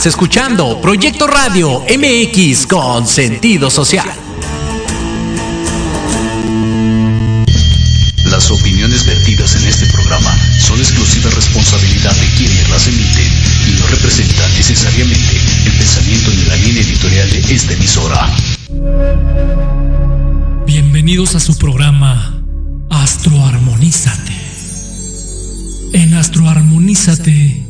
Estás escuchando Proyecto Radio MX con sentido social. Las opiniones vertidas en este programa son exclusiva responsabilidad de quienes las emiten y no representan necesariamente el pensamiento ni la línea editorial de esta emisora. Bienvenidos a su programa Astroarmonízate. En Astroarmonízate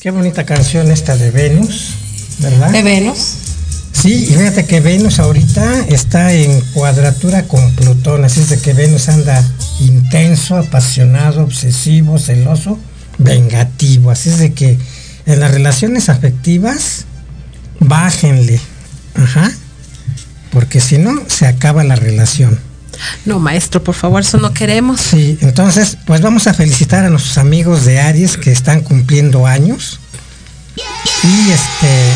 Qué bonita canción esta de Venus, ¿verdad? de Venus. Sí, y fíjate que Venus ahorita está en cuadratura con Plutón, así es de que Venus anda intenso, apasionado, obsesivo, celoso, vengativo, así es de que en las relaciones afectivas bájenle, ajá, porque si no se acaba la relación. No, maestro, por favor, eso no queremos. Sí, entonces, pues vamos a felicitar a nuestros amigos de Aries que están cumpliendo años. Y este,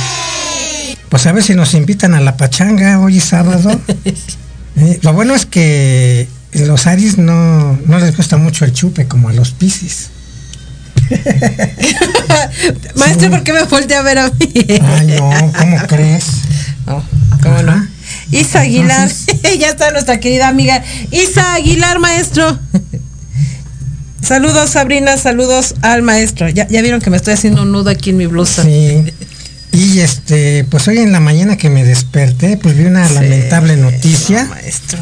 pues a ver si nos invitan a la pachanga hoy sábado. Eh, lo bueno es que los Aries no, no les gusta mucho el chupe como a los Piscis. Maestro, ¿por qué me voltea a ver a mí? Ay, no, ¿cómo crees? No, ¿cómo Ajá. no? Isa Aguilar, ya está nuestra querida amiga Isa Aguilar, maestro. Saludos, Sabrina, saludos al maestro. Ya, ya vieron que me estoy haciendo un nudo aquí en mi blusa. Sí. Y este, pues hoy en la mañana que me desperté, pues vi una Sí, lamentable noticia. no, maestro.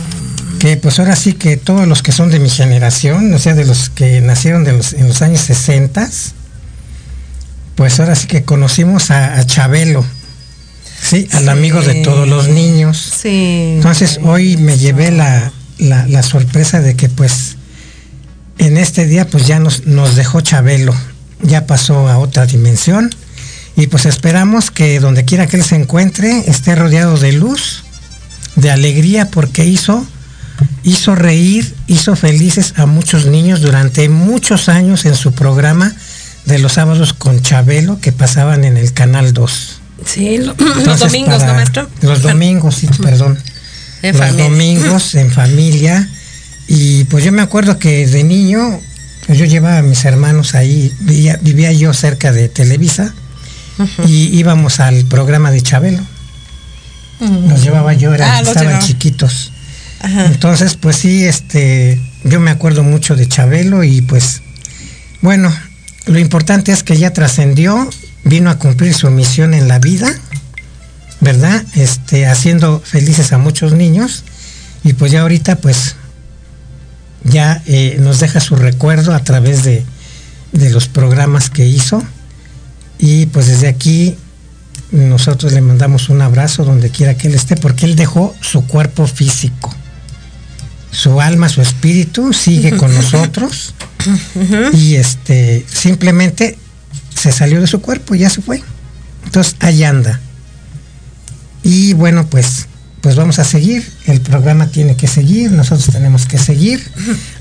que pues ahora sí que todos los que son de mi generación, o sea, de los que nacieron de los, en los años 60, pues ahora sí que conocimos a, a Chabelo, sí, al Sí. amigo de todos los niños. Sí. Entonces hoy me llevé la, la- la sorpresa de que pues en este día pues ya nos, nos dejó Chabelo, ya pasó a otra dimensión y pues esperamos que donde quiera que él se encuentre esté rodeado de luz, de alegría porque hizo hizo reír, hizo felices a muchos niños durante muchos años en su programa de los sábados con Chabelo que pasaban en el canal 2. Sí, lo- los domingos, ¿no, para- maestro? Los domingos, sí, perdón. En los familia. domingos en familia. Y pues yo me acuerdo que de niño, pues yo llevaba a mis hermanos ahí, vivía, vivía yo cerca de Televisa y íbamos al programa de Chabelo. Los llevaba yo, eran- Ah, estaban chiquitos. Ajá. Entonces, pues sí, este, yo me acuerdo mucho de Chabelo y pues, bueno, lo importante es que ya trascendió, vino a cumplir su misión en la vida, ¿verdad? Este, haciendo felices a muchos niños. Y pues ya ahorita, pues, ya eh, nos deja su recuerdo a través de, de los programas que hizo. Y pues desde aquí nosotros le mandamos un abrazo donde quiera que él esté porque él dejó su cuerpo físico su alma, su espíritu sigue con nosotros. Y este simplemente se salió de su cuerpo y ya se fue. Entonces ahí anda. Y bueno, pues pues vamos a seguir, el programa tiene que seguir, nosotros tenemos que seguir,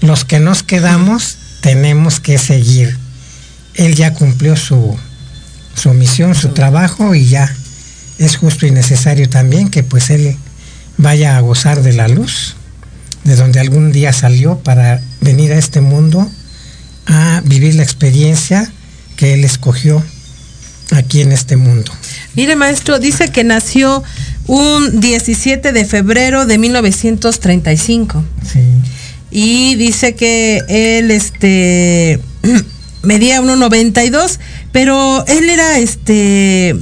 los que nos quedamos tenemos que seguir. Él ya cumplió su su misión, su trabajo y ya es justo y necesario también que pues él vaya a gozar de la luz de donde algún día salió para venir a este mundo a vivir la experiencia que él escogió aquí en este mundo. Mire, maestro, dice que nació un 17 de febrero de 1935. Sí. Y dice que él este medía 1.92, pero él era este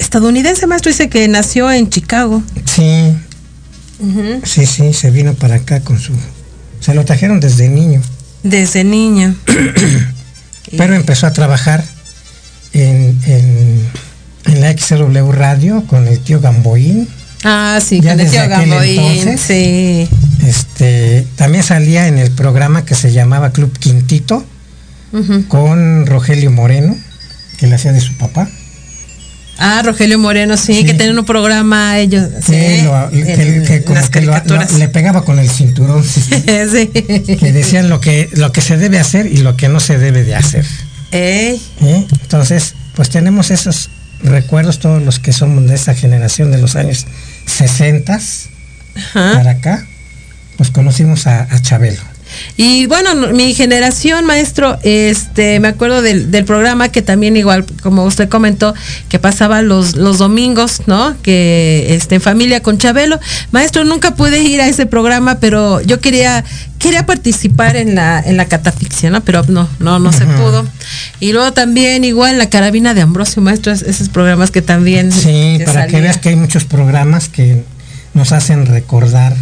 estadounidense, maestro, dice que nació en Chicago. Sí, sí, sí, se vino para acá con su... Se lo trajeron desde niño, Desde niño. pero empezó a trabajar en, en, en la XW Radio con el tío Gamboín. Ah, sí, Ya con el tío aquel Gamboín, entonces. sí. Este, también salía en el programa que se llamaba Club Quintito con Rogelio Moreno, que le hacía de su papá. Ah, Rogelio Moreno, sí, Sí. que tenían un programa ellos. Sí, que, lo- que- como que lo- lo- le pegaba con el cinturón. sí, sí. sí. que decían lo que, lo que se debe hacer y lo que no se debe de hacer. ¿eh? Entonces, pues tenemos esos recuerdos, todos los que somos de esa generación de los años 60 ajá. para acá, pues conocimos a, a Chabelo. Y bueno, no- mi generación, maestro, este, me acuerdo del, del programa que también igual, como usted comentó, que pasaba los, los domingos, ¿no? Que este, en familia con Chabelo. Maestro, nunca pude ir a ese programa, pero yo quería, quería participar en la, en la catafixia, ¿no? Pero no, no, no se pudo. Y luego también igual la carabina de Ambrosio, maestro, es- esos programas que también. Sí, para que veas que hay muchos programas que nos hacen recordar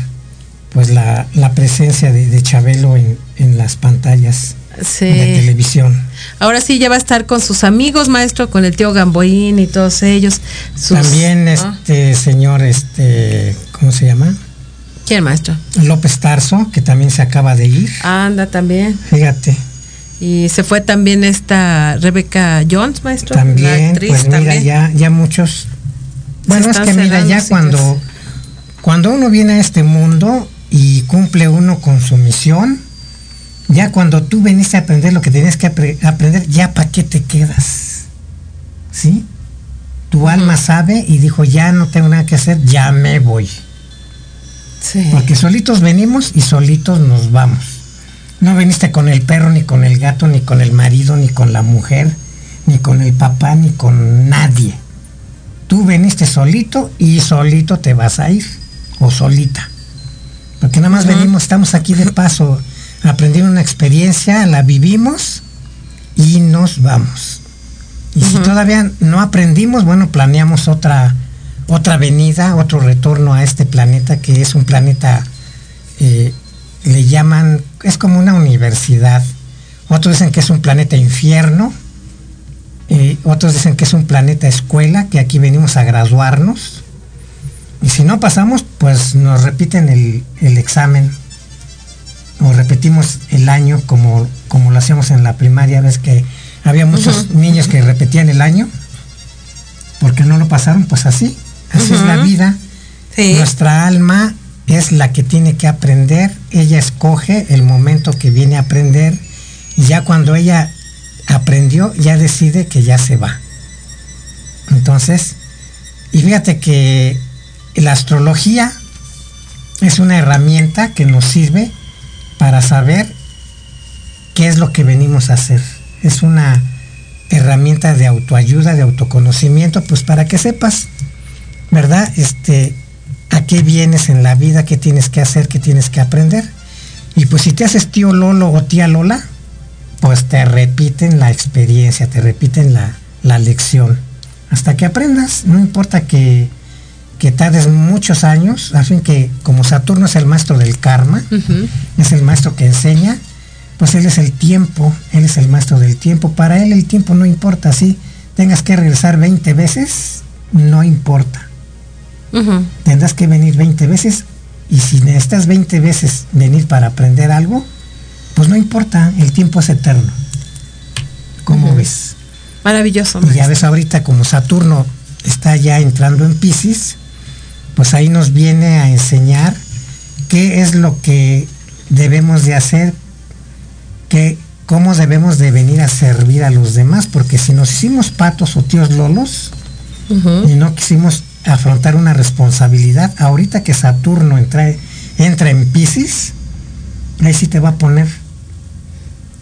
pues la, la presencia de, de Chabelo en, en las pantallas Sí. de televisión. Ahora sí ya va a estar con sus amigos, maestro, con el tío Gamboín y todos ellos. Sus- También ¿no? este señor, este, ¿cómo se llama? ¿Quién, maestro? López Tarso, que también se acaba de ir. Anda también. Fíjate, Y se fue también esta Rebeca Jones, maestro. la también, actriz pues mira, también. ya, ya muchos. Bueno, es que mira, ya cuando, cuando uno viene a este mundo y cumple uno con su misión, ya cuando tú veniste a aprender lo que tenías que apre- aprender, ya para qué te quedas. ¿Sí? Tu alma sabe y dijo, ya no tengo nada que hacer, ya me voy. Sí. Porque solitos venimos y solitos nos vamos. No viniste con el perro, ni con el gato, ni con el marido, ni con la mujer, ni con el papá, ni con nadie. Tú veniste solito y solito te vas a ir. O solita. Porque nada más venimos, estamos aquí de paso, aprendiendo una experiencia, la vivimos y nos vamos. Y si todavía no aprendimos, bueno, planeamos otra, otra venida, otro retorno a este planeta que es un planeta, eh, le llaman, es como una universidad. Otros dicen que es un planeta infierno, eh, otros dicen que es un planeta escuela, que aquí venimos a graduarnos. Y si no pasamos, pues nos repiten el, el examen. O repetimos el año como, como lo hacíamos en la primaria, ves que había muchos niños que repetían el año. Porque no lo pasaron, pues así, así es la vida. Sí. Nuestra alma es la que tiene que aprender, ella escoge el momento que viene a aprender. Y ya cuando ella aprendió, ya decide que ya se va. Entonces, y fíjate que la astrología es una herramienta que nos sirve para saber qué es lo que venimos a hacer. Es una herramienta de autoayuda, de autoconocimiento, pues para que sepas, ¿verdad? Este, a qué vienes en la vida, qué tienes que hacer, qué tienes que aprender. Y pues si te haces tío Lolo o tía Lola, pues te repiten la experiencia, te repiten la, la lección. Hasta que aprendas, no importa que, que tardes muchos años, a fin que como Saturno es el maestro del karma, es el maestro que enseña, pues él es el tiempo, él es el maestro del tiempo. Para él el tiempo no importa, si tengas que regresar 20 veces, no importa. Ujú. Tendrás que venir 20 veces y si necesitas 20 veces venir para aprender algo, pues no importa, el tiempo es eterno. ¿Cómo ves? Maravilloso. Y ya ves ahorita como Saturno está ya entrando en Pisces, pues ahí nos viene a enseñar qué es lo que debemos de hacer, que, cómo debemos de venir a servir a los demás, porque si nos hicimos patos o tíos lolos y no quisimos afrontar una responsabilidad, ahorita que Saturno entra, entra en Pisces, ahí sí te va a poner.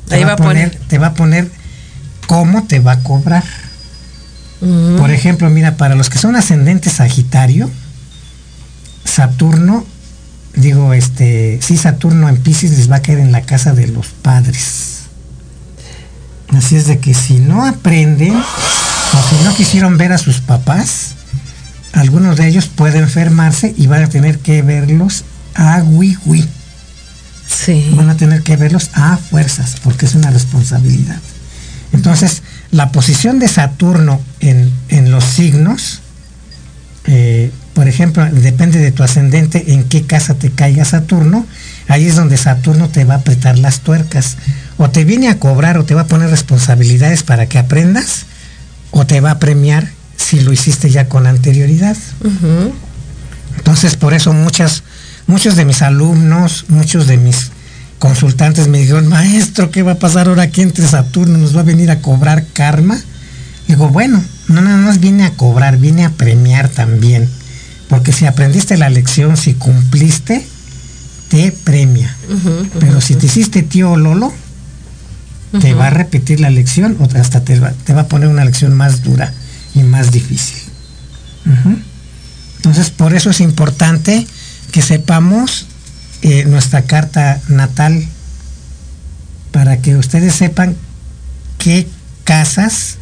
Te Ahí va a poner. Te va a poner cómo te va a cobrar. Por ejemplo, mira, para los que son ascendentes Sagitario, Saturno, digo, este, sí, Saturno en Pisces les va a caer en la casa de los padres. Así es de que si no aprenden o si no quisieron ver a sus papás, algunos de ellos pueden enfermarse y van a tener que verlos a wiwi. Sí. Van a tener que verlos a fuerzas, porque es una responsabilidad. Entonces, la posición de Saturno en, en los signos, eh, por ejemplo, depende de tu ascendente en qué casa te caiga Saturno, ahí es donde Saturno te va a apretar las tuercas. O te viene a cobrar o te va a poner responsabilidades para que aprendas, o te va a premiar si lo hiciste ya con anterioridad. Entonces, por eso muchas, muchos de mis alumnos, muchos de mis consultantes me dijeron, maestro, ¿qué va a pasar ahora aquí entre Saturno? ¿Nos va a venir a cobrar karma? Digo, bueno, no nada más viene a cobrar, viene a premiar también. Porque si aprendiste la lección, si cumpliste, te premia. Pero si te hiciste tío Lolo, te va a repetir la lección o hasta te va, te va a poner una lección más dura y más difícil. Entonces, por eso es importante que sepamos eh, nuestra carta natal para que ustedes sepan qué casas,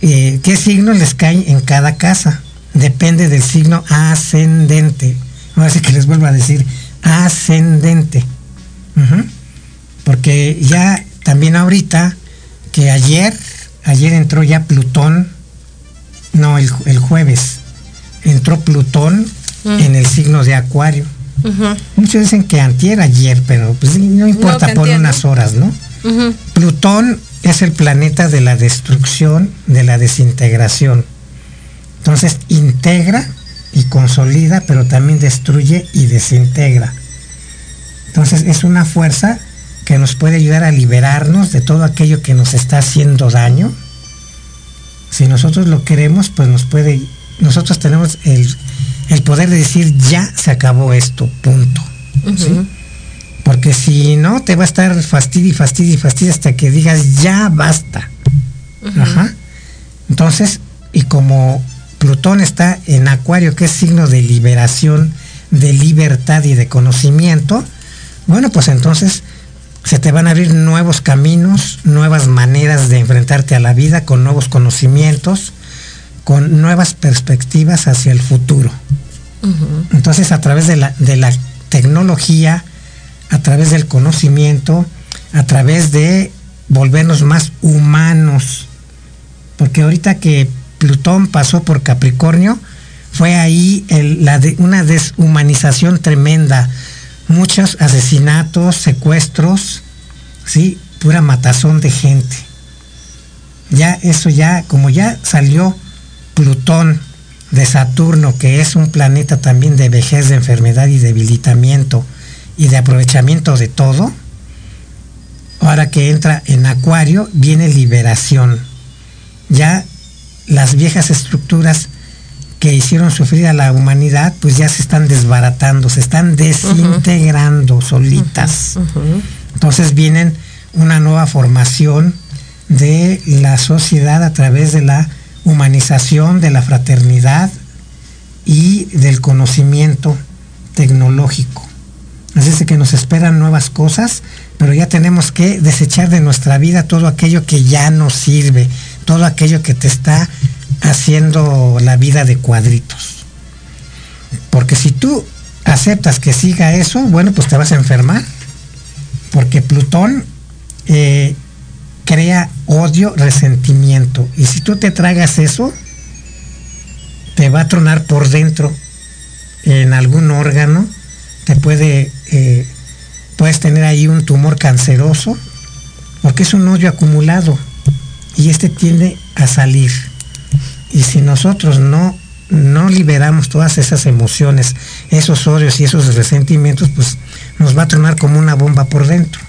eh, qué signos les caen en cada casa. Depende del signo ascendente. Ahora sí que les vuelvo a decir, ascendente. Porque ya también ahorita, que ayer, ayer entró ya Plutón, no, el, el jueves, entró Plutón Mm. en el signo de Acuario. Muchos dicen que antier ayer, pero pues no importa por unas horas, ¿no? Plutón es el planeta de la destrucción, de la desintegración. Entonces integra y consolida, pero también destruye y desintegra. Entonces es una fuerza que nos puede ayudar a liberarnos de todo aquello que nos está haciendo daño. Si nosotros lo queremos, pues nos puede, nosotros tenemos el, el poder de decir ya se acabó esto, punto. ¿sí? Porque si no, te va a estar fastidio y fastidio y fastidio hasta que digas ya basta. Ajá. Entonces, y como Plutón está en Acuario, que es signo de liberación, de libertad y de conocimiento, bueno, pues entonces se te van a abrir nuevos caminos, nuevas maneras de enfrentarte a la vida con nuevos conocimientos, con nuevas perspectivas hacia el futuro. Entonces, a través de la, de la tecnología, a través del conocimiento, a través de volvernos más humanos, porque ahorita que Plutón pasó por Capricornio, fue ahí la de- una deshumanización tremenda, muchos asesinatos, secuestros, sí, pura matazón de gente. Ya eso ya, como ya salió Plutón de Saturno, que es un planeta también de vejez, de enfermedad y debilitamiento y de aprovechamiento de todo, ahora que entra en Acuario, viene liberación. Ya las viejas estructuras que hicieron sufrir a la humanidad, pues ya se están desbaratando, se están desintegrando solitas. Entonces vienen una nueva formación de la sociedad a través de la humanización, de la fraternidad y del conocimiento tecnológico. Así es que nos esperan nuevas cosas, pero ya tenemos que desechar de nuestra vida todo aquello que ya no sirve, todo aquello que te está haciendo la vida de cuadritos. Porque si tú aceptas que siga eso, bueno, pues te vas a enfermar. Porque Plutón eh, crea odio, resentimiento. Y si tú te tragas eso, te va a tronar por dentro en algún órgano, te puede, eh, puedes tener ahí un tumor canceroso, porque es un odio acumulado y este tiende a salir. Y si nosotros no, no liberamos todas esas emociones, esos odios y esos resentimientos, pues nos va a tronar como una bomba por dentro.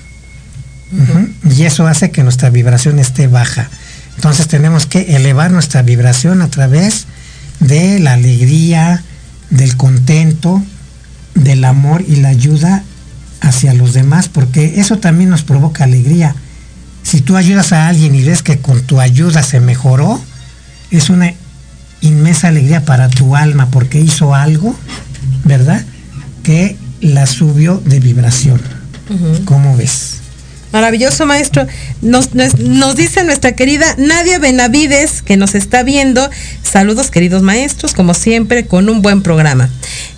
Y eso hace que nuestra vibración esté baja. Entonces tenemos que elevar nuestra vibración a través de la alegría, del contento, del amor y la ayuda hacia los demás, porque eso también nos provoca alegría. Si tú ayudas a alguien y ves que con tu ayuda se mejoró, es una inmensa alegría para tu alma porque hizo algo ¿verdad? Que la subió de vibración. ¿Cómo ves? Maravilloso maestro. Nos, nos, nos dice nuestra querida Nadia Benavides, que nos está viendo. Saludos queridos maestros, como siempre, con un buen programa.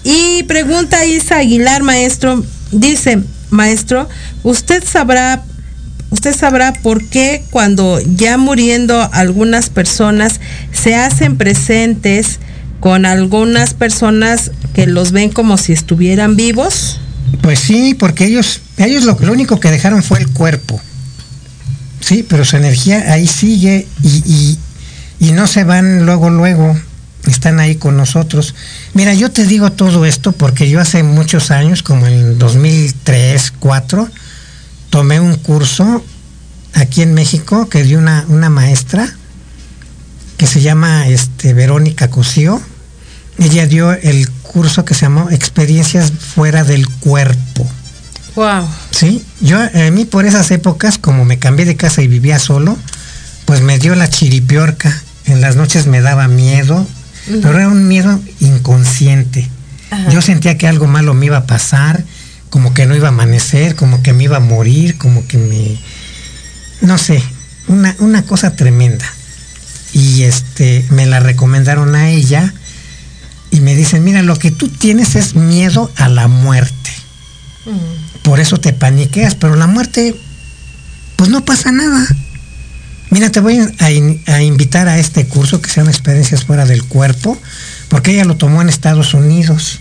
Y pregunta Isa Aguilar, maestro, dice, maestro, ¿usted sabrá, usted sabrá por qué cuando ya muriendo algunas personas se hacen presentes con algunas personas que los ven como si estuvieran vivos? Pues sí, porque ellos, ellos lo, lo único que dejaron fue el cuerpo. Sí, pero su energía ahí sigue y, y, y no se van luego, luego. Están ahí con nosotros. Mira, yo te digo todo esto porque yo hace muchos años, como en 2003, 2004, tomé un curso aquí en México que dio una, una maestra que se llama este, Verónica Cosío. Ella dio el curso que se llamó Experiencias fuera del cuerpo. Wow. Sí, yo a mí por esas épocas, como me cambié de casa y vivía solo, pues me dio la chiripiorca. En las noches me daba miedo, uh -huh. pero era un miedo inconsciente. Ajá. Yo sentía que algo malo me iba a pasar, como que no iba a amanecer, como que me iba a morir, como que me... No sé, una, una cosa tremenda. Y este, me la recomendaron a ella y me dicen, mira, lo que tú tienes es miedo a la muerte. Mm. Por eso te paniqueas, pero la muerte, pues no pasa nada. Mira, te voy a, in a, invitar a este curso que se llama Experiencias fuera del cuerpo, porque ella lo tomó en Estados Unidos,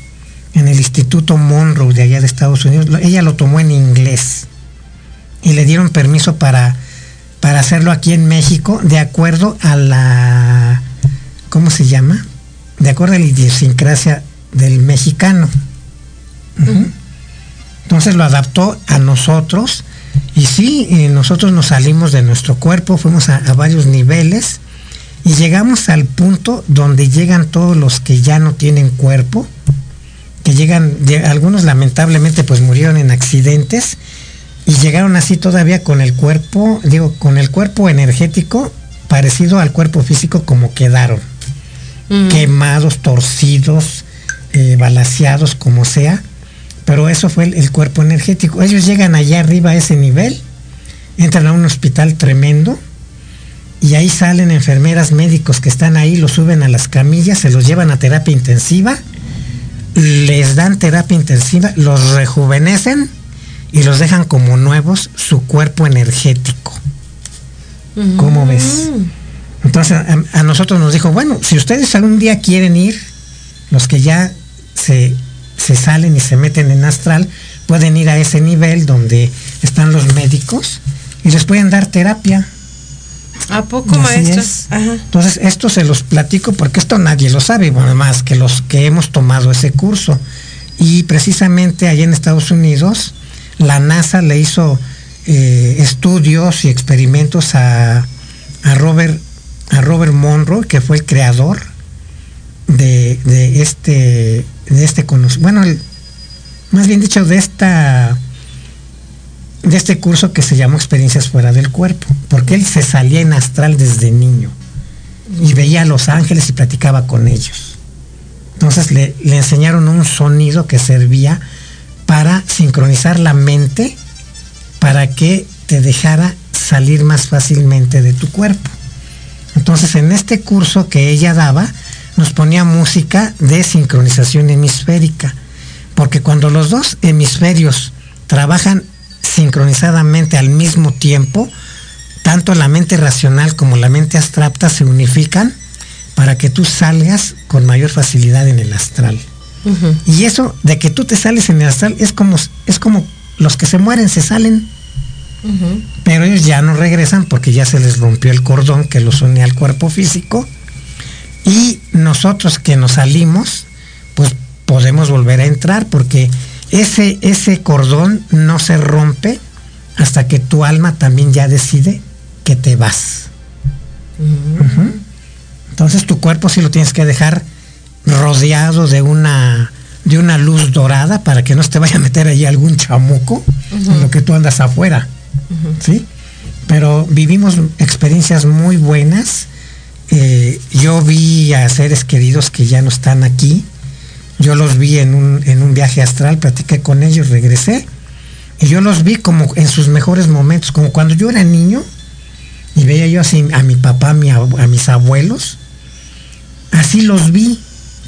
en el Instituto Monroe de allá de Estados Unidos. Ella lo tomó en inglés y le dieron permiso para, para hacerlo aquí en México de acuerdo a la, ¿cómo se llama? de acuerdo a la idiosincrasia del mexicano. Uh -huh. Entonces lo adaptó a nosotros y sí, y nosotros nos salimos de nuestro cuerpo, fuimos a, a, varios niveles y llegamos al punto donde llegan todos los que ya no tienen cuerpo, que llegan, algunos lamentablemente pues murieron en accidentes y llegaron así todavía con el cuerpo, digo, con el cuerpo energético parecido al cuerpo físico como quedaron mm. quemados, torcidos, eh, balaseados, como sea. Pero eso fue el, el, cuerpo energético. Ellos llegan allá arriba a ese nivel, entran a un hospital tremendo y ahí salen enfermeras médicos que están ahí, los suben a las camillas, se los llevan a terapia intensiva, les dan terapia intensiva, los rejuvenecen y los dejan como nuevos su cuerpo energético. Mm. ¿Cómo ves? Entonces a, a, nosotros nos dijo, bueno, si ustedes algún día quieren ir, los que ya se, se, salen y se meten en astral, pueden ir a ese nivel donde están los médicos y les pueden dar terapia. ¿A poco, maestro? Entonces, esto se los platico porque esto nadie lo sabe, bueno, más que los que hemos tomado ese curso. Y precisamente allá en Estados Unidos, la NASA le hizo eh, estudios y experimentos a, a Robert a Robert Monroe, que fue el creador de, de este, de este bueno, el, más bien dicho, de esta de este curso que se llamó Experiencias fuera del cuerpo, porque él se salía en astral desde niño y veía a los ángeles y platicaba con ellos. Entonces le, le enseñaron un sonido que servía para sincronizar la mente para que te dejara salir más fácilmente de tu cuerpo. Entonces, en este curso que ella daba, nos ponía música de sincronización hemisférica, porque cuando los dos hemisferios trabajan sincronizadamente al mismo tiempo, tanto la mente racional como la mente abstracta se unifican para que tú salgas con mayor facilidad en el astral. Uh -huh. Y eso de que tú te sales en el astral es como, es como los que se mueren se salen. Uh -huh. Pero ellos ya no regresan porque ya se les rompió el cordón que los une al cuerpo físico. Y nosotros que nos salimos, pues podemos volver a entrar porque ese, ese cordón no se rompe hasta que tu alma también ya decide que te vas. Uh -huh. Entonces tu cuerpo sí lo tienes que dejar rodeado de una de una luz dorada para que no se te vaya a meter ahí algún chamuco uh -huh. en lo que tú andas afuera. ¿Sí? Pero vivimos experiencias muy buenas. Eh, yo vi a seres queridos que ya no están aquí. Yo los vi en un, en un viaje astral, platiqué con ellos, regresé, y yo los vi como en sus mejores momentos, como cuando yo era niño, y veía yo así a mi papá, a, a mis abuelos, así los vi,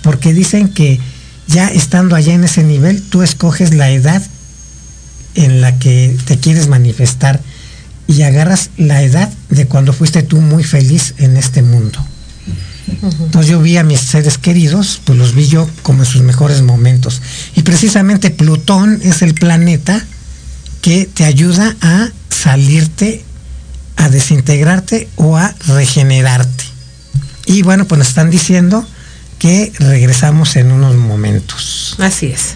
porque dicen que ya estando allá en ese nivel, tú escoges la edad en la que te quieres manifestar y agarras la edad de cuando fuiste tú muy feliz en este mundo. Entonces yo vi a mis seres queridos, pues los vi yo como en sus mejores momentos. Y precisamente Plutón es el planeta que te ayuda a salirte, a desintegrarte o a regenerarte. Y bueno, pues nos están diciendo que regresamos en unos momentos. Así es.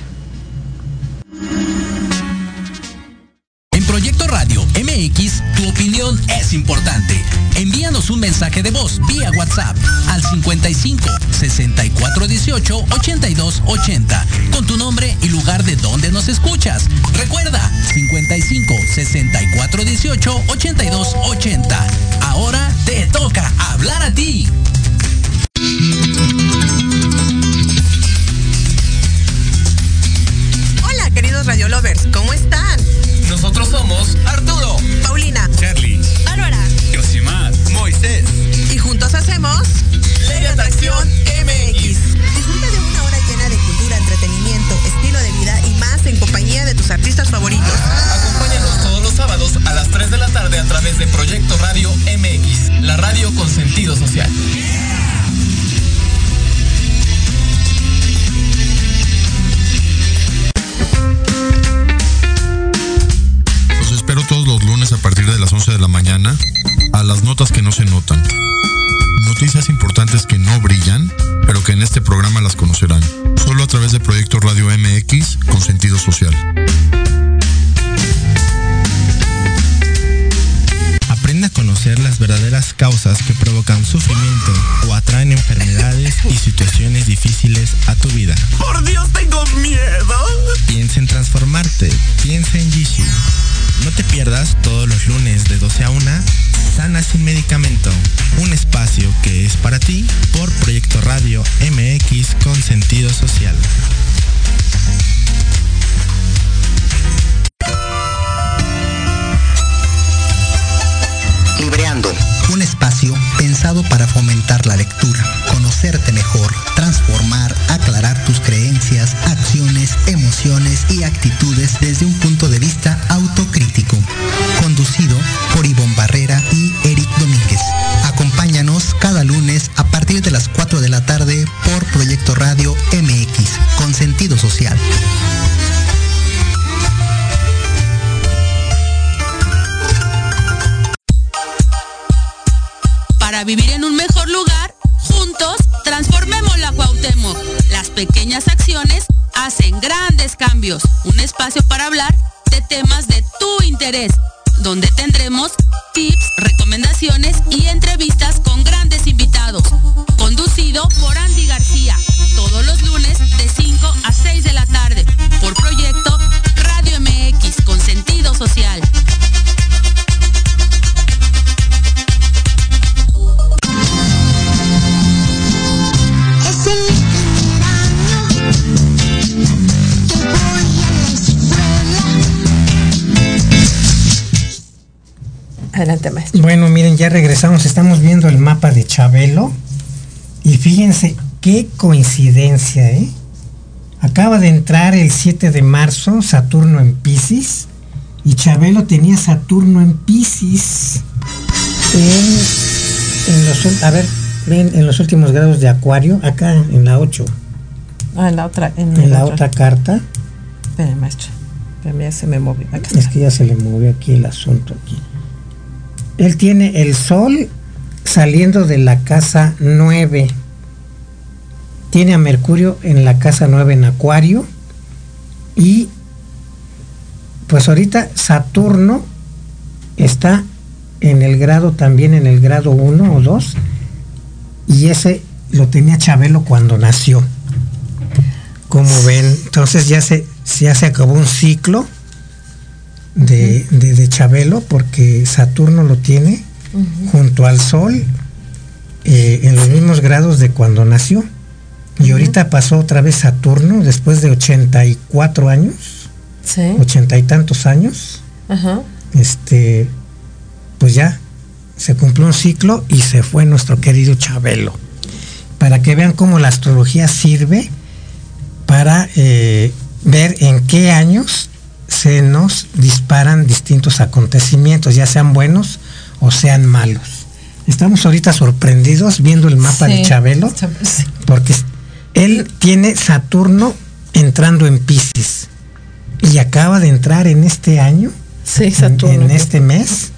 En Proyecto Radio MX, tu opinión es importante. Envíanos un mensaje de voz vía WhatsApp al 55 64 18 82 80 con tu nombre y lugar de donde nos escuchas. Recuerda 55 64 18 82 80. Ahora te toca hablar a ti. Hola, queridos Radio Lovers, ¿cómo están? Nosotros somos Arturo, Paulina, Charlie, Y juntos hacemos Ley de Atracción MX. Disfruta de una hora llena de cultura, entretenimiento, estilo de vida y más en compañía de tus artistas favoritos. Se notan. Noticias importantes que no brillan, pero que en este programa las conocerán. Solo a través de Proyecto Radio MX con sentido social. Aprende a conocer las verdaderas causas que provocan sufrimiento o atraen enfermedades y situaciones difíciles a tu vida. ¡Por Dios, tengo miedo! Piensa en transformarte. Piensa en Jishu. No te pierdas todos los lunes de 12 a 1 Sana sin medicamento. Un espacio que es para ti por Proyecto ya regresamos, estamos viendo el mapa de Chabelo y fíjense qué coincidencia, ¿eh? Acaba de entrar el 7 de marzo Saturno en Pisces y Chabelo tenía Saturno en Pisces en, en los, a ver, ven, en los últimos grados de Acuario, acá en la 8, Ah, en la otra. En, en la otra. otra carta. Espera, maestro. Ya se me movió. Acá Es que ya se le movió aquí el asunto aquí. Él tiene el sol saliendo de la casa 9. Tiene a Mercurio en la casa 9 en Acuario. Y pues ahorita Saturno está en el grado también en el grado 1 o 2. Y ese lo tenía Chabelo cuando nació. Como ven, entonces ya se, ya se acabó un ciclo de, de, de Chabelo porque Saturno lo tiene junto al Sol eh, en los mismos grados de cuando nació. Y ahorita pasó otra vez Saturno después de 84 años, Sí. ochenta y tantos años. Ajá. Este, pues ya se cumplió un ciclo y se fue nuestro querido Chabelo. Para que vean cómo la astrología sirve para eh, ver en qué años se nos disparan distintos acontecimientos, ya sean buenos o sean malos. Estamos ahorita sorprendidos viendo el mapa de. Chabelo porque él tiene Saturno entrando en Pisces y acaba de entrar en este año, Sí, en- Saturno. en, este mes,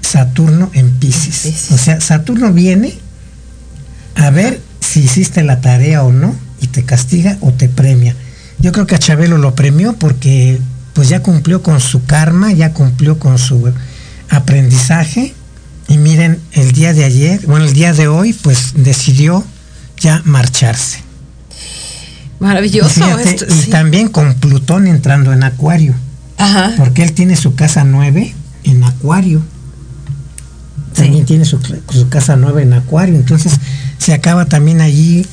Saturno en Pisces. Piscis. O sea, Saturno viene a ver si hiciste la tarea o no y te castiga o te premia. Yo creo que a Chabelo lo premió porque pues ya cumplió con su karma, ya cumplió con su aprendizaje y miren, el día de ayer, bueno, el día de hoy pues decidió ya marcharse. Maravilloso. Fíjate, esto, y sí. también con Plutón entrando en Acuario, Ajá. porque él tiene su casa 9 en Acuario. También tiene su, su casa 9 en Acuario, entonces se acaba también allí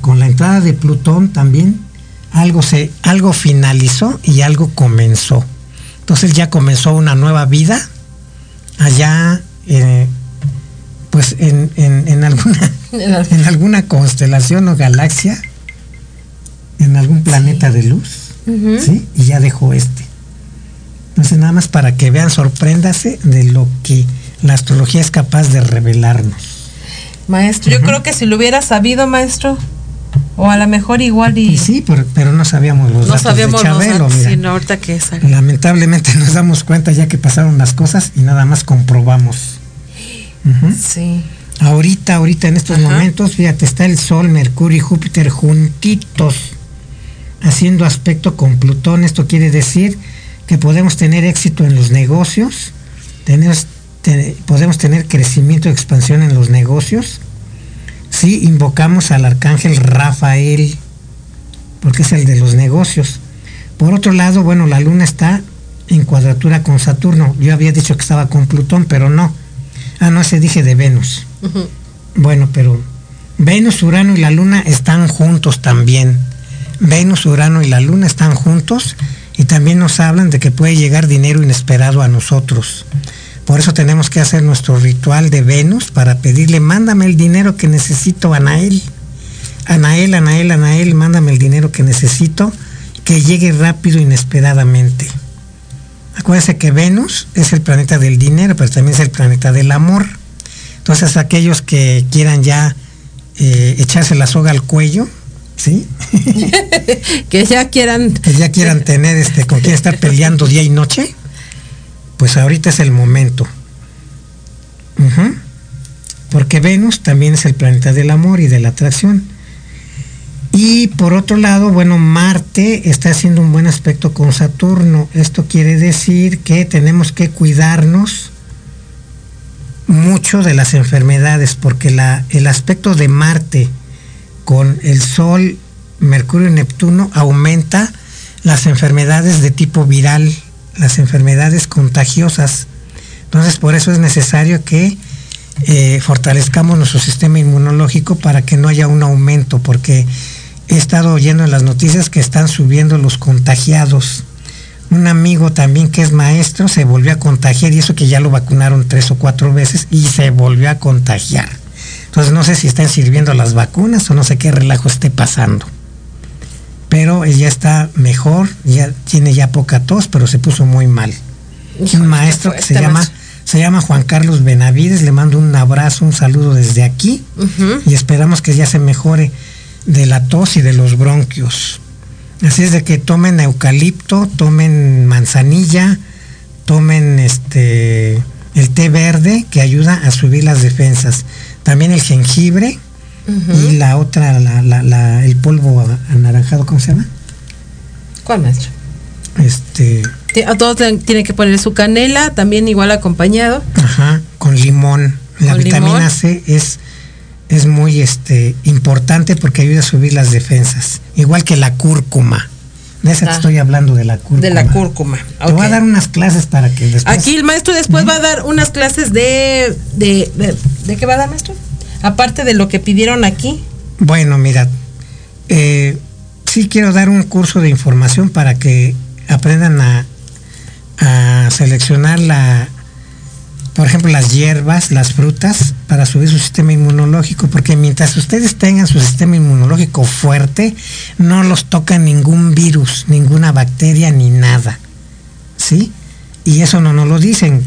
con la entrada de Plutón también algo se algo finalizó y algo comenzó. Entonces ya comenzó una nueva vida allá eh, pues en, en- en alguna en alguna constelación o galaxia en algún planeta de luz. ¿sí? y ya dejó este entonces nada más para que vean sorpréndase de lo que la astrología es capaz de revelarnos Maestro, yo creo que si lo hubiera sabido, maestro, o a lo mejor igual y, y sí pero, pero no sabíamos los no datos sabíamos de los Chabelo datos, mira. sino ahorita que es. lamentablemente nos damos cuenta ya que pasaron las cosas y nada más comprobamos. Sí. Ahorita, ahorita en estos Ajá. momentos, fíjate, está el Sol, Mercurio y Júpiter juntitos, haciendo aspecto con Plutón. Esto quiere decir que podemos tener éxito en los negocios, tenemos, te- podemos tener crecimiento y expansión en los negocios. Si invocamos al arcángel Rafael, porque es el de los negocios. Por otro lado, bueno, la luna está en cuadratura con Saturno. Yo había dicho que estaba con Plutón, pero no. Ah, no, ese dije de Venus. Bueno, pero Venus, Urano y la Luna están juntos también. Venus, Urano y la Luna están juntos y también nos hablan de que puede llegar dinero inesperado a nosotros. Por eso tenemos que hacer nuestro ritual de Venus para pedirle, mándame el dinero que necesito, Anael. Anael, Anael, Anael, mándame el dinero que necesito, que llegue rápido, inesperadamente. Acuérdense que Venus es el planeta del dinero, pero también es el planeta del amor. Entonces aquellos que quieran ya eh, echarse la soga al cuello, ¿sí? que ya quieran. que ya quieran tener este con quien estar peleando día y noche, pues ahorita es el momento. Porque Venus también es el planeta del amor y de la atracción. Y por otro lado, bueno, Marte está haciendo un buen aspecto con Saturno. Esto quiere decir que tenemos que cuidarnos mucho de las enfermedades, porque la, el aspecto de Marte con el Sol, Mercurio y Neptuno aumenta las enfermedades de tipo viral, las enfermedades contagiosas. Entonces, por eso es necesario que eh, fortalezcamos nuestro sistema inmunológico para que no haya un aumento, porque he estado oyendo en las noticias que están subiendo los contagiados. Un amigo también que es maestro se volvió a contagiar y eso que ya lo vacunaron tres o cuatro veces y se volvió a contagiar. Entonces no sé si están sirviendo las vacunas o no sé qué relajo esté pasando. Pero él ya está mejor, ya tiene ya poca tos, pero se puso muy mal. Un maestro que se llama, se llama Juan Carlos Benavides, le mando un abrazo, un saludo desde aquí y esperamos que ya se mejore de la tos y de los bronquios. Así es de que tomen eucalipto, tomen manzanilla, tomen este el té verde que ayuda a subir las defensas. También el jengibre y la otra, la- la- la- el polvo anaranjado, ¿cómo se llama? ¿Cuál maestro? Este, A todos tienen que poner su canela, también igual acompañado. ajá, con limón. La Con vitamina limón. C es es muy este importante porque ayuda a subir las defensas, igual que la cúrcuma. De esa te Ah. estoy hablando de la cúrcuma. De la cúrcuma. Te voy a dar unas clases para que después Aquí el maestro después va a dar unas clases de, de, de, ¿de qué va a dar maestro? Aparte de lo que pidieron aquí, Bueno, mira, eh, sí quiero dar un curso de información para que aprendan a, a seleccionar la, por ejemplo, las hierbas, las frutas, para subir su sistema inmunológico, porque mientras ustedes tengan su sistema inmunológico fuerte, no los toca ningún virus, ninguna bacteria ni nada. ¿Sí? Y eso no nos lo dicen.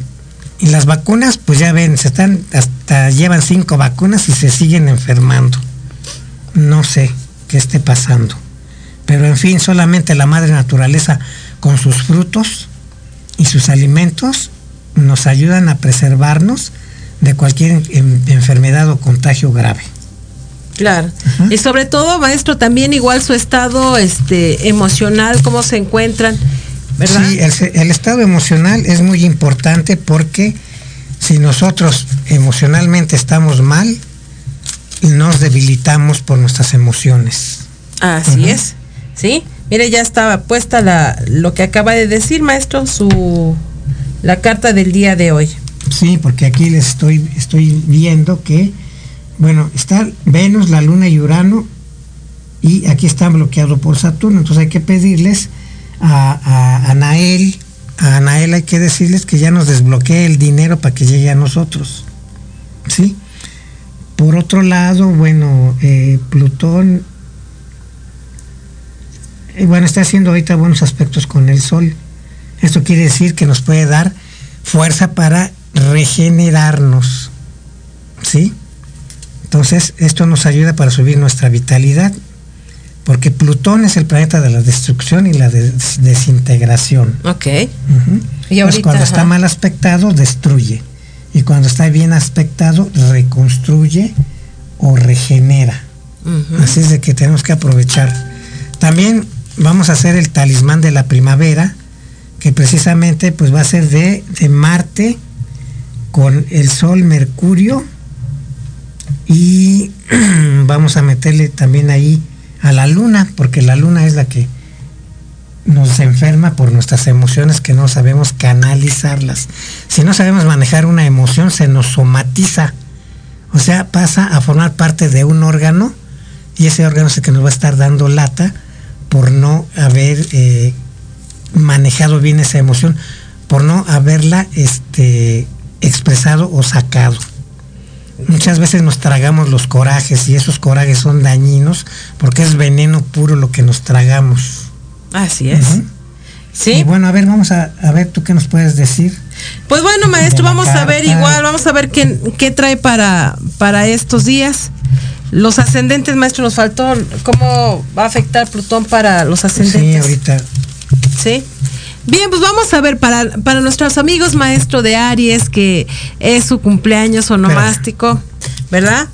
Y las vacunas, pues ya ven, se están, hasta llevan cinco vacunas y se siguen enfermando. No sé qué esté pasando. Pero en fin, solamente la madre naturaleza con sus frutos y sus alimentos nos ayudan a preservarnos de cualquier enfermedad o contagio grave. Claro. Y sobre todo, maestro, también igual su estado este emocional, cómo se encuentran, ¿verdad? Sí, el, estado emocional es muy importante porque si nosotros emocionalmente estamos mal, nos debilitamos por nuestras emociones. Así es. ¿Sí? Mire, ya estaba puesta la, lo que acaba de decir, maestro, su la carta del día de hoy. Sí, porque aquí les estoy, estoy viendo que, bueno, está Venus, la Luna y Urano, y aquí está bloqueado por Saturno. Entonces hay que pedirles a, a Anael, a Anael hay que decirles que ya nos desbloquee el dinero para que llegue a nosotros. ¿Sí? Por otro lado, bueno, eh, Plutón, eh, bueno, está haciendo ahorita buenos aspectos con el Sol. Esto quiere decir que nos puede dar fuerza para regenerarnos. ¿Sí? Entonces, esto nos ayuda para subir nuestra vitalidad, porque Plutón es el planeta de la destrucción y la des- desintegración. Ok. Y ahorita, cuando está mal aspectado, destruye. Y cuando está bien aspectado, reconstruye o regenera. Así es de que tenemos que aprovechar. También vamos a hacer el talismán de la primavera, que precisamente pues va a ser de, de Marte con el Sol, Mercurio y vamos a meterle también ahí a la Luna, porque la Luna es la que nos enferma por nuestras emociones que no sabemos canalizarlas. Si no sabemos manejar una emoción, se nos somatiza. O sea, pasa a formar parte de un órgano y ese órgano es el que nos va a estar dando lata por no haber eh, manejado bien esa emoción, por no haberla este, expresado o sacado. Muchas veces nos tragamos los corajes y esos corajes son dañinos porque es veneno puro lo que nos tragamos. Así es. Sí. Y bueno, a ver, vamos a, a ver tú qué nos puedes decir. Pues bueno, maestro, vamos a ver igual, vamos a ver qué, qué trae para, para estos días. Los ascendentes, maestro, nos faltó cómo va a afectar Plutón para los Sí, ascendentes. ahorita. Sí. Bien, pues vamos a ver para, para nuestros amigos maestro de Aries, que es su cumpleaños onomástico, ¿verdad?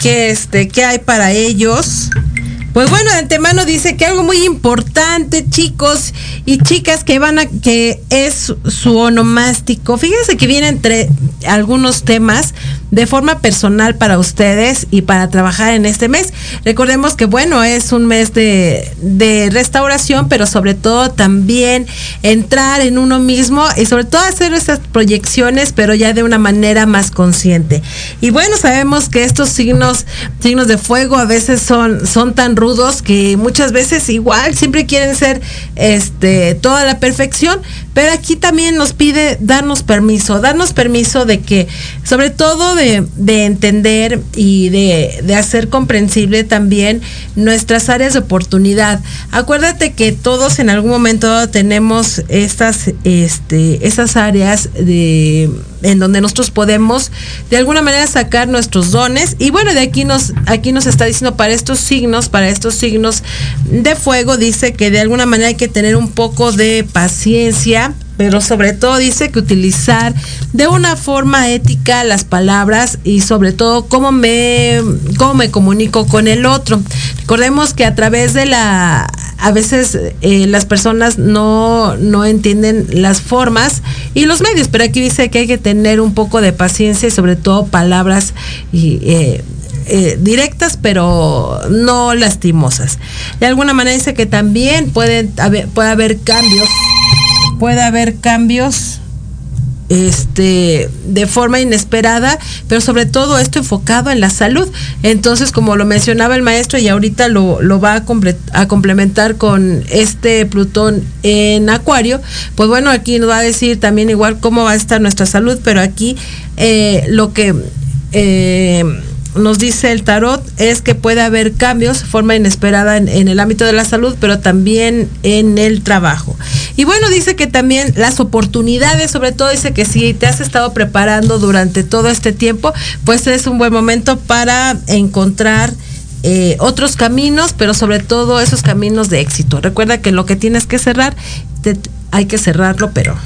¿Qué, este, ¿Qué hay para ellos? Pues bueno, de antemano dice que algo muy importante, chicos y chicas, que van a, que es su onomástico. Fíjense que viene entre algunos temas de forma personal para ustedes y para trabajar en este mes. Recordemos que bueno, es un mes de, de restauración, pero sobre todo también entrar en uno mismo y sobre todo hacer esas proyecciones, pero ya de una manera más consciente. Y bueno, sabemos que estos signos, signos de fuego a veces son, son tan rudos que muchas veces igual siempre quieren ser este toda la perfección, pero aquí también nos pide darnos permiso, darnos permiso de que, sobre todo de, de entender y de, de hacer comprensible también nuestras áreas de oportunidad. Acuérdate que todos en algún momento tenemos estas, este, esas áreas de en donde nosotros podemos de alguna manera sacar nuestros dones. Y bueno de aquí nos aquí nos está diciendo para estos signos para estos signos de fuego dice que de alguna manera hay que tener un poco de paciencia pero sobre todo dice que utilizar de una forma ética las palabras y sobre todo cómo me cómo me comunico con el otro recordemos que a través de la a veces eh, las personas no, no entienden las formas y los medios, pero aquí dice que hay que tener un poco de paciencia y sobre todo palabras y, eh, eh, directas pero no lastimosas. De alguna manera dice que también pueden puede haber cambios, puede haber cambios este de forma inesperada, pero sobre todo esto enfocado en la salud. Entonces, como lo mencionaba el maestro y ahorita lo, lo va a, a, complementar con este Plutón en Acuario, pues bueno, aquí nos va a decir también igual cómo va a estar nuestra salud, pero aquí eh, lo que eh, nos dice el tarot es que puede haber cambios de forma inesperada en, el ámbito de la salud, pero también en el trabajo. Y bueno, dice que también las oportunidades, sobre todo dice que si te has estado preparando durante todo este tiempo, pues es un buen momento para encontrar eh, otros caminos, pero sobre todo esos caminos de éxito. Recuerda que lo que tienes que cerrar, hay que cerrarlo, pero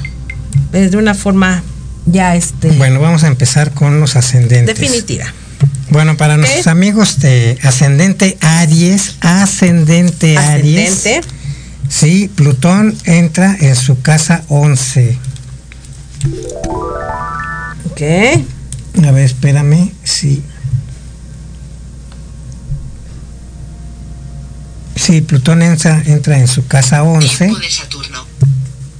de una forma ya este. Bueno, vamos a empezar con los ascendentes. Definitiva. Bueno, para nuestros amigos de ascendente Aries, ascendente, Aries. Sí, Plutón entra en su casa 11. Ok. A ver, espérame, sí. Sí, Plutón entra, entra en su casa 11.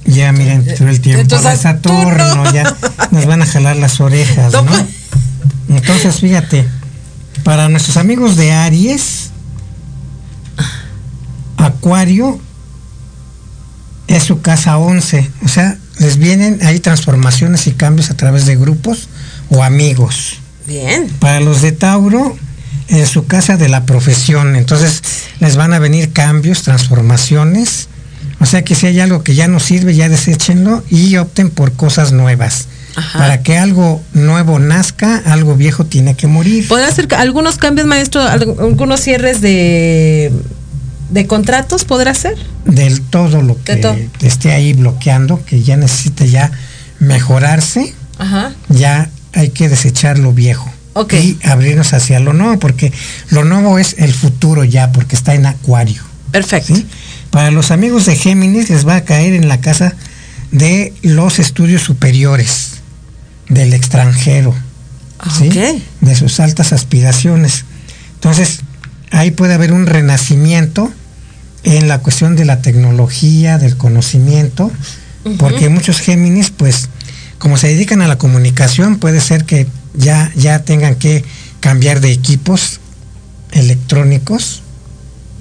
Ya, miren, todo el tiempo de Saturno, ya nos van a jalar las orejas, ¿no? Entonces, fíjate, para nuestros amigos de Aries, Acuario es su casa 11. O sea, les vienen ahí transformaciones y cambios a través de grupos o amigos. Bien. Para los de Tauro, en su casa de la profesión. Entonces, les van a venir cambios, transformaciones. O sea que si hay algo que ya no sirve, ya deséchenlo y opten por cosas nuevas. Para que algo nuevo nazca, algo viejo tiene que morir. ¿Puede hacer algunos cambios, maestro? ¿Algunos cierres de, de contratos podrá hacer? Del todo lo que esté ahí bloqueando, que ya necesite ya mejorarse, ya hay que desechar lo viejo. Y abrirnos hacia lo nuevo, porque lo nuevo es el futuro ya, porque está en acuario. Perfecto. Para los amigos de Géminis les va a caer en la casa de los estudios superiores del extranjero, de sus altas aspiraciones. Entonces, ahí puede haber un renacimiento en la cuestión de la tecnología, del conocimiento, porque muchos Géminis, pues, como se dedican a la comunicación, puede ser que ya, ya tengan que cambiar de equipos electrónicos,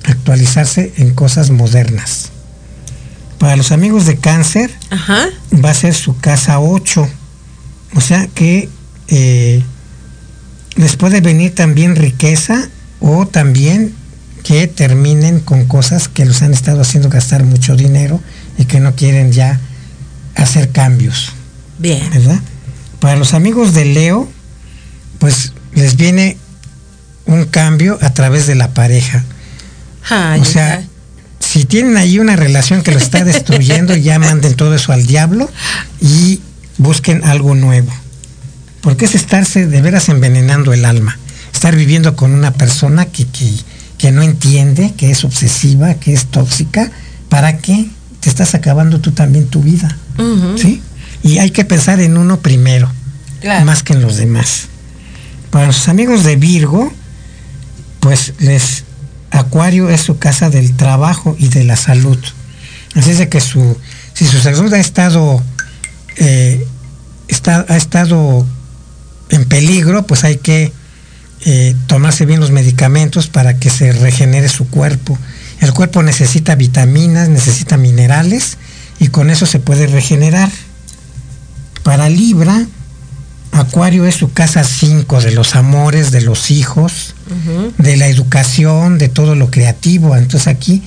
actualizarse en cosas modernas. Para los amigos de cáncer, va a ser su casa 8 o sea que eh, les puede venir también riqueza o también que terminen con cosas que los han estado haciendo gastar mucho dinero y que no quieren ya hacer cambios. Bien. ¿Verdad? Para los amigos de Leo, pues les viene un cambio a través de la pareja. o sea, si tienen ahí una relación que lo está destruyendo, ya manden todo eso al diablo y busquen algo nuevo. Porque es estarse de veras envenenando el alma. Estar viviendo con una persona que, que, no entiende, que es obsesiva, que es tóxica, para que te estás acabando tú también tu vida. ¿Sí? Y hay que pensar en uno primero, más que en los demás. Para los amigos de Virgo, pues les Acuario es su casa del trabajo y de la salud. Así es de que su, si su salud ha estado eh, está, ha estado en peligro, pues hay que eh, tomarse bien los medicamentos para que se regenere su cuerpo. El cuerpo necesita vitaminas, necesita minerales y con eso se puede regenerar. Para Libra, Acuario es su casa 5 de los amores, de los hijos, de la educación, de todo lo creativo. Entonces aquí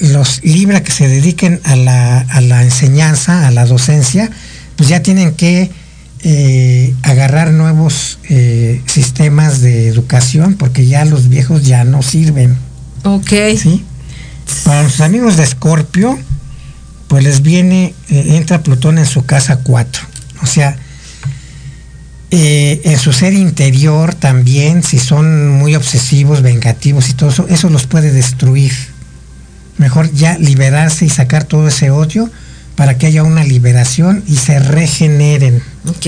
los Libra que se dediquen a la, a la enseñanza, a la docencia, pues ya tienen que eh, agarrar nuevos eh, sistemas de educación porque ya los viejos ya no sirven. Ok. ¿Sí? Para los amigos de Escorpio, pues les viene, eh, entra Plutón en su casa 4. O sea, en su ser interior también, si son muy obsesivos, vengativos y todo eso, eso los puede destruir. Mejor ya liberarse y sacar todo ese odio para que haya una liberación y se regeneren. Ok.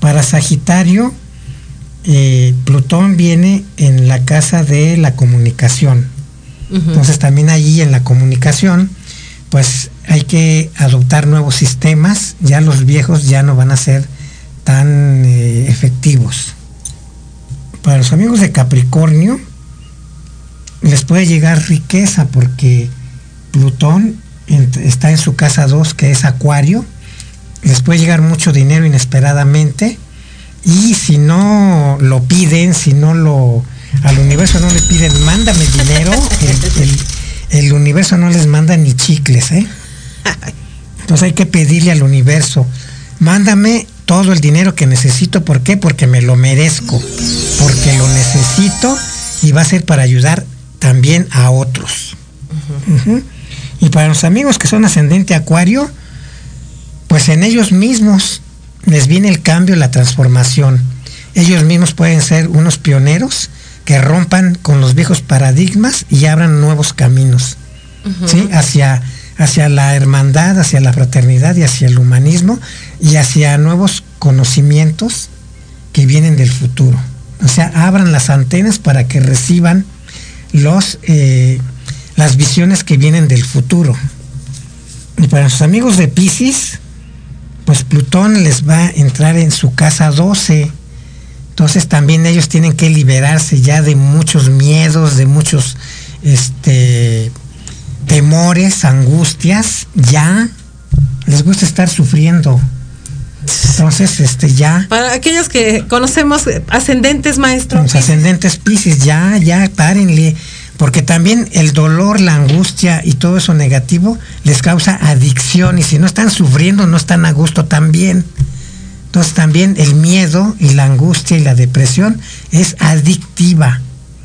Para Sagitario, eh, Plutón viene en la casa de la comunicación. Entonces también allí en la comunicación pues hay que adoptar nuevos sistemas, ya los viejos ya no van a ser tan eh, efectivos. Para los amigos de Capricornio, les puede llegar riqueza porque Plutón está en su casa 2, que es Acuario, les puede llegar mucho dinero inesperadamente y si no lo piden, si no lo al universo no le piden, mándame dinero, el, universo no les manda ni chicles, ¿eh? Entonces hay que pedirle al universo, mándame todo el dinero que necesito, ¿por qué? Porque me lo merezco, porque lo necesito y va a ser para ayudar también a otros. Y para los amigos que son ascendente acuario, pues en ellos mismos les viene el cambio, la transformación. Ellos mismos pueden ser unos pioneros que rompan con los viejos paradigmas y abran nuevos caminos, ¿sí? Hacia, hacia la hermandad, hacia la fraternidad y hacia el humanismo y hacia nuevos conocimientos que vienen del futuro. O sea, abran las antenas para que reciban los, eh, las visiones que vienen del futuro. Y para sus amigos de Pisces, pues Plutón les va a entrar en su casa 12. Entonces también ellos tienen que liberarse ya de muchos miedos, de muchos este, temores, angustias, ya les gusta estar sufriendo. Entonces, este, ya. Para aquellos que conocemos ascendentes, maestros. Los ascendentes Pisces, ya, ya, párenle porque también el dolor, la angustia y todo eso negativo les causa adicción y si no están sufriendo no están a gusto también. Entonces también el miedo y la angustia y la depresión es adictiva.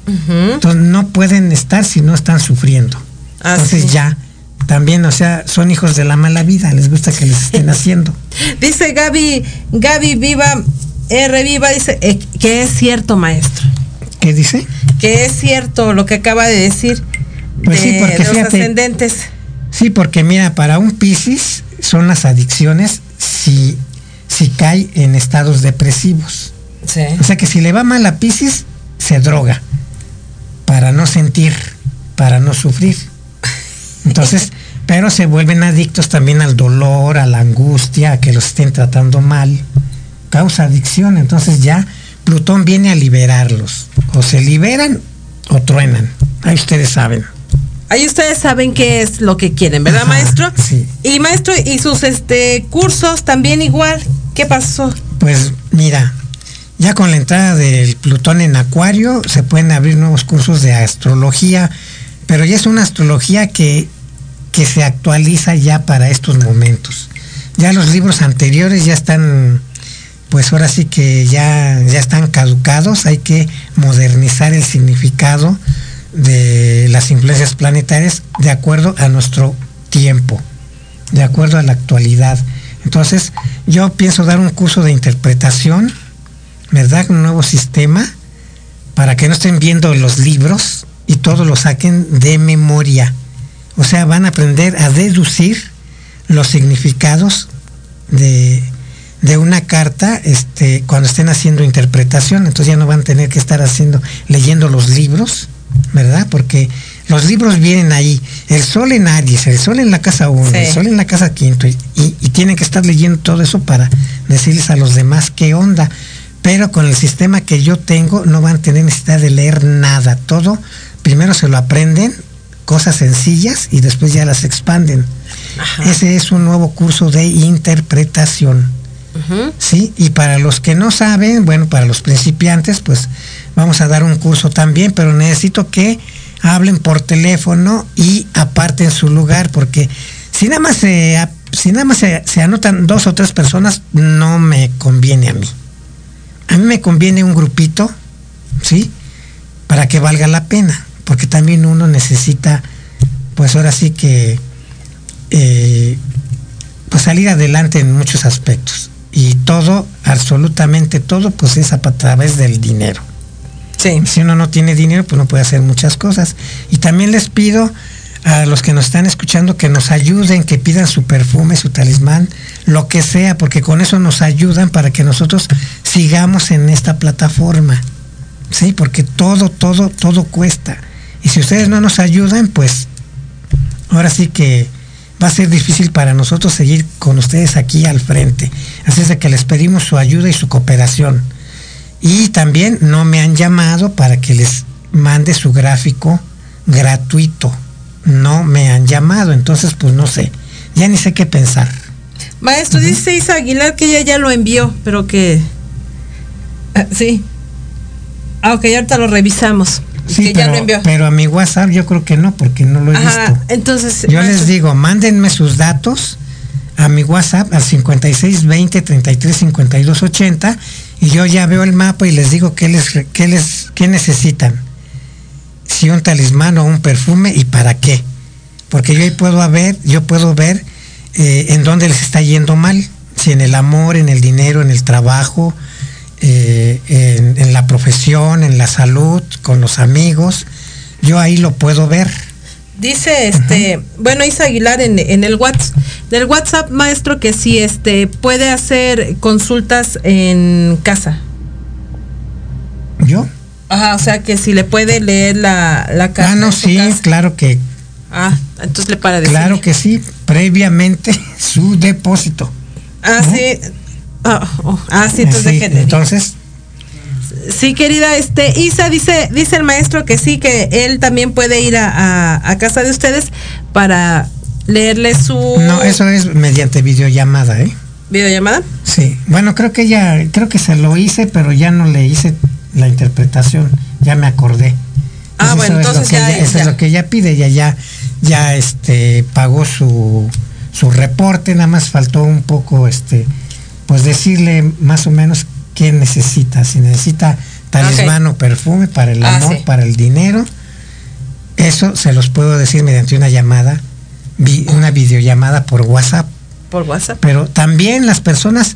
Entonces no pueden estar si no están sufriendo. Entonces ya, también, o sea, son hijos de la mala vida, les gusta que les estén haciendo. dice Gaby, Gaby Viva, R Viva, dice eh, que es cierto, maestro. ¿Qué dice? Que es cierto lo que acaba de decir pues de, sí, porque los ascendentes. Sí, porque mira, para un Piscis son las adicciones si, si cae en estados depresivos. O sea que si le va mal a Piscis, se droga para no sentir, para no sufrir. Entonces, pero se vuelven adictos también al dolor, a la angustia, a que los estén tratando mal. Causa adicción, entonces ya Plutón viene a liberarlos. O se liberan o truenan. Ahí ustedes saben. Ahí ustedes saben qué es lo que quieren, ¿verdad, maestro? Sí. Y maestro, y sus este cursos también igual. ¿Qué pasó? Pues mira, ya con la entrada del Plutón en Acuario se pueden abrir nuevos cursos de astrología, pero ya es una astrología que, que se actualiza ya para estos momentos. Ya los libros anteriores ya están pues ahora sí que ya, ya están caducados, hay que modernizar el significado de las influencias planetarias de acuerdo a nuestro tiempo, de acuerdo a la actualidad. Entonces, yo pienso dar un curso de interpretación, ¿verdad? Un nuevo sistema, para que no estén viendo los libros y todo lo saquen de memoria. O sea, van a aprender a deducir los significados de, de una carta este, cuando estén haciendo interpretación, entonces ya no van a tener que estar haciendo, leyendo los libros, ¿verdad? Porque los libros vienen ahí, el sol en Aries, el sol en la casa 1, el sol en la casa quinto, y, y, tienen que estar leyendo todo eso para decirles a los demás qué onda. Pero con el sistema que yo tengo no van a tener necesidad de leer nada, todo primero se lo aprenden, cosas sencillas, y después ya las expanden. Ese es un nuevo curso de interpretación. ¿Sí? Y para los que no saben, bueno, para los principiantes, pues vamos a dar un curso también, pero necesito que hablen por teléfono y aparten su lugar, porque si nada más se, si nada más se, anotan dos o tres personas, no me conviene a mí. A mí me conviene un grupito, ¿sí? Para que valga la pena, porque también uno necesita, pues ahora sí que, eh, pues salir adelante en muchos aspectos y todo, absolutamente todo, pues es a través del dinero. Sí. Si uno no tiene dinero, pues no puede hacer muchas cosas. Y también les pido a los que nos están escuchando que nos ayuden, que pidan su perfume, su talismán, lo que sea, porque con eso nos ayudan para que nosotros sigamos en esta plataforma. Sí, porque todo, todo, todo cuesta. Y si ustedes no nos ayudan, pues ahora sí que va a ser difícil para nosotros seguir con ustedes aquí al frente. Así es de que les pedimos su ayuda y su cooperación. Y también no me han llamado para que les mande su gráfico gratuito. No me han llamado, entonces pues no sé. Ya ni sé qué pensar. Maestro, dice Isa Aguilar que ella ya lo envió, pero que... Ah, sí. Ah, ok, ahorita lo revisamos. Sí, que pero, ya lo envió. pero a mi WhatsApp yo creo que no, porque no lo he Ajá, visto. entonces... Yo maestro, les digo, mándenme sus datos a mi WhatsApp al 56 20 33 52 80 y yo ya veo el mapa y les digo qué les qué les qué necesitan. Si un talismán o un perfume y para qué. Porque yo ahí puedo ver, yo puedo ver eh, en dónde les está yendo mal, si en el amor, en el dinero, en el trabajo, eh, en, en la profesión, en la salud, con los amigos. Yo ahí lo puedo ver. Dice este, bueno, Isa Aguilar en, en el WhatsApp, del WhatsApp maestro que si este puede hacer consultas en casa. ¿Yo? Ajá, o sea que si le puede leer la, la carta. Ah, no, sí, casa. claro que, Ah, entonces le para de claro que sí, previamente su depósito. Ah, sí. Ah, oh, ah, sí, entonces Sí, entonces, Sí, querida, este, Isa dice, dice el maestro que sí, que él también puede ir a, a- a casa de ustedes para leerle su no, eso es mediante videollamada, ¿eh? videollamada. Sí, bueno, creo que ya, creo que se lo hice, pero ya no le hice la interpretación, ya me acordé. Ah, bueno, entonces que ya- ella- eso es lo que ella pide, ya, ya, ya, este, pagó su, su reporte, nada más faltó un poco, este, pues decirle más o menos qué necesita, si necesita talismán o perfume para el Ah, amor, sí. para el dinero, eso se los puedo decir mediante una llamada, vi- una videollamada por WhatsApp. Por WhatsApp. Pero también las personas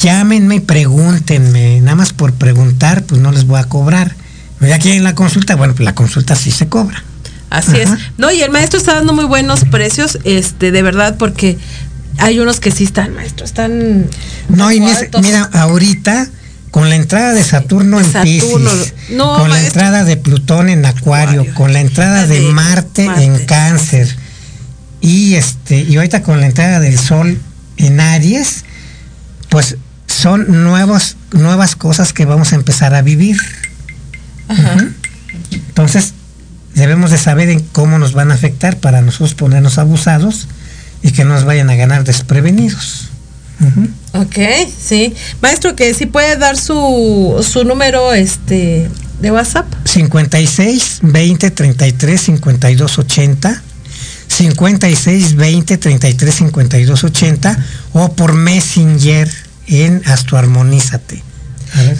llámenme y pregúntenme, nada más por preguntar, pues no les voy a cobrar. Ya quieren la consulta, bueno, pues la consulta sí se cobra. Así es. No, y el maestro está dando muy buenos precios, este, de verdad, porque hay unos que sí están, maestro, están. No, y mira, ahorita con la entrada de Saturno en Saturno, Pisces, no, con la entrada de Plutón en Acuario, Acuario. con la entrada de, de Marte, Marte. en Cáncer y este y ahorita con la entrada del Sol en Aries, pues son nuevos nuevas cosas que vamos a empezar a vivir. Entonces, debemos de saber en cómo nos van a afectar para nosotros ponernos abusados y que no nos vayan a ganar desprevenidos. Ujú. Ok, sí. Maestro, que sí puede dar su, su número este de WhatsApp. 56 20 33 52 80 56 20 33 52 80 o por Messenger en Astroarmonízate.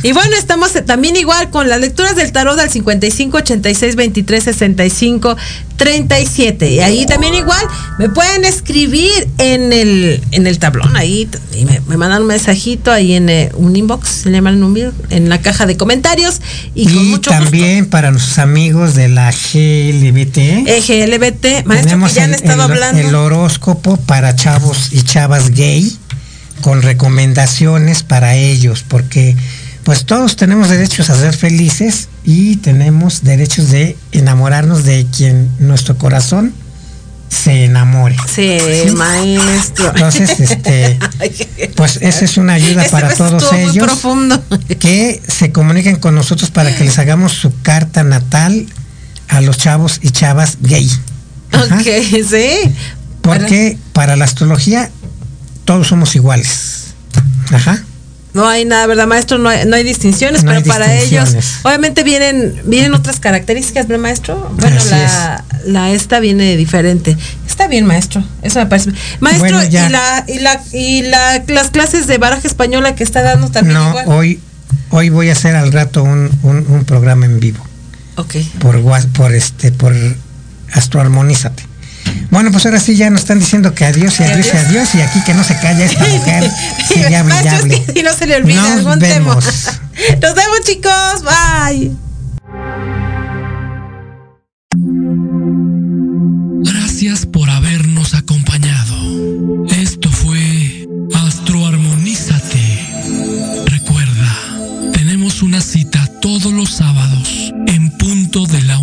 Y bueno, estamos también igual con las lecturas del tarot al 55 86 23 65 37. Y ahí también igual me pueden escribir en el, en el tablón ahí. Y me, me mandan un mensajito ahí en eh, un inbox, se le llaman un en la caja de comentarios. Y, con Y mucho también para nuestros amigos de la GLBT. EGLBT, maestro, tenemos que ya han estado el- hablando. el horóscopo para chavos y chavas gay con recomendaciones para ellos, porque pues todos tenemos derechos a ser felices y tenemos derechos de enamorarnos de quien nuestro corazón se enamore. Sí, maestro. Entonces, este, pues esa es una ayuda Ese para todos ellos profundo. que se comuniquen con nosotros para que les hagamos su carta natal a los chavos y chavas gay. Ajá. Ok, sí. Porque para la astrología todos somos iguales. Ajá. No hay nada, ¿verdad, maestro? No hay, no hay distinciones, No pero hay para ellos, obviamente vienen, vienen otras características, ¿verdad, maestro? Bueno, la, la esta viene diferente. Está bien, maestro. Eso me parece. Maestro, Bueno, y la, y la, y la, las clases de baraja española que está dando también No, igual. hoy, hoy voy a hacer al rato un, un- un programa en vivo Ok. por por este, por Astroarmonízate. Bueno, pues ahora sí ya nos están diciendo que adiós y adiós y adiós y aquí que no se calla esta mujer. Sigue hable y hable. si no se le olvida Nos algún vemos. tema. Nos vemos, chicos. Bye. Gracias por habernos acompañado. Esto fue Astroarmonízate. Recuerda, tenemos una cita todos los sábados en punto de la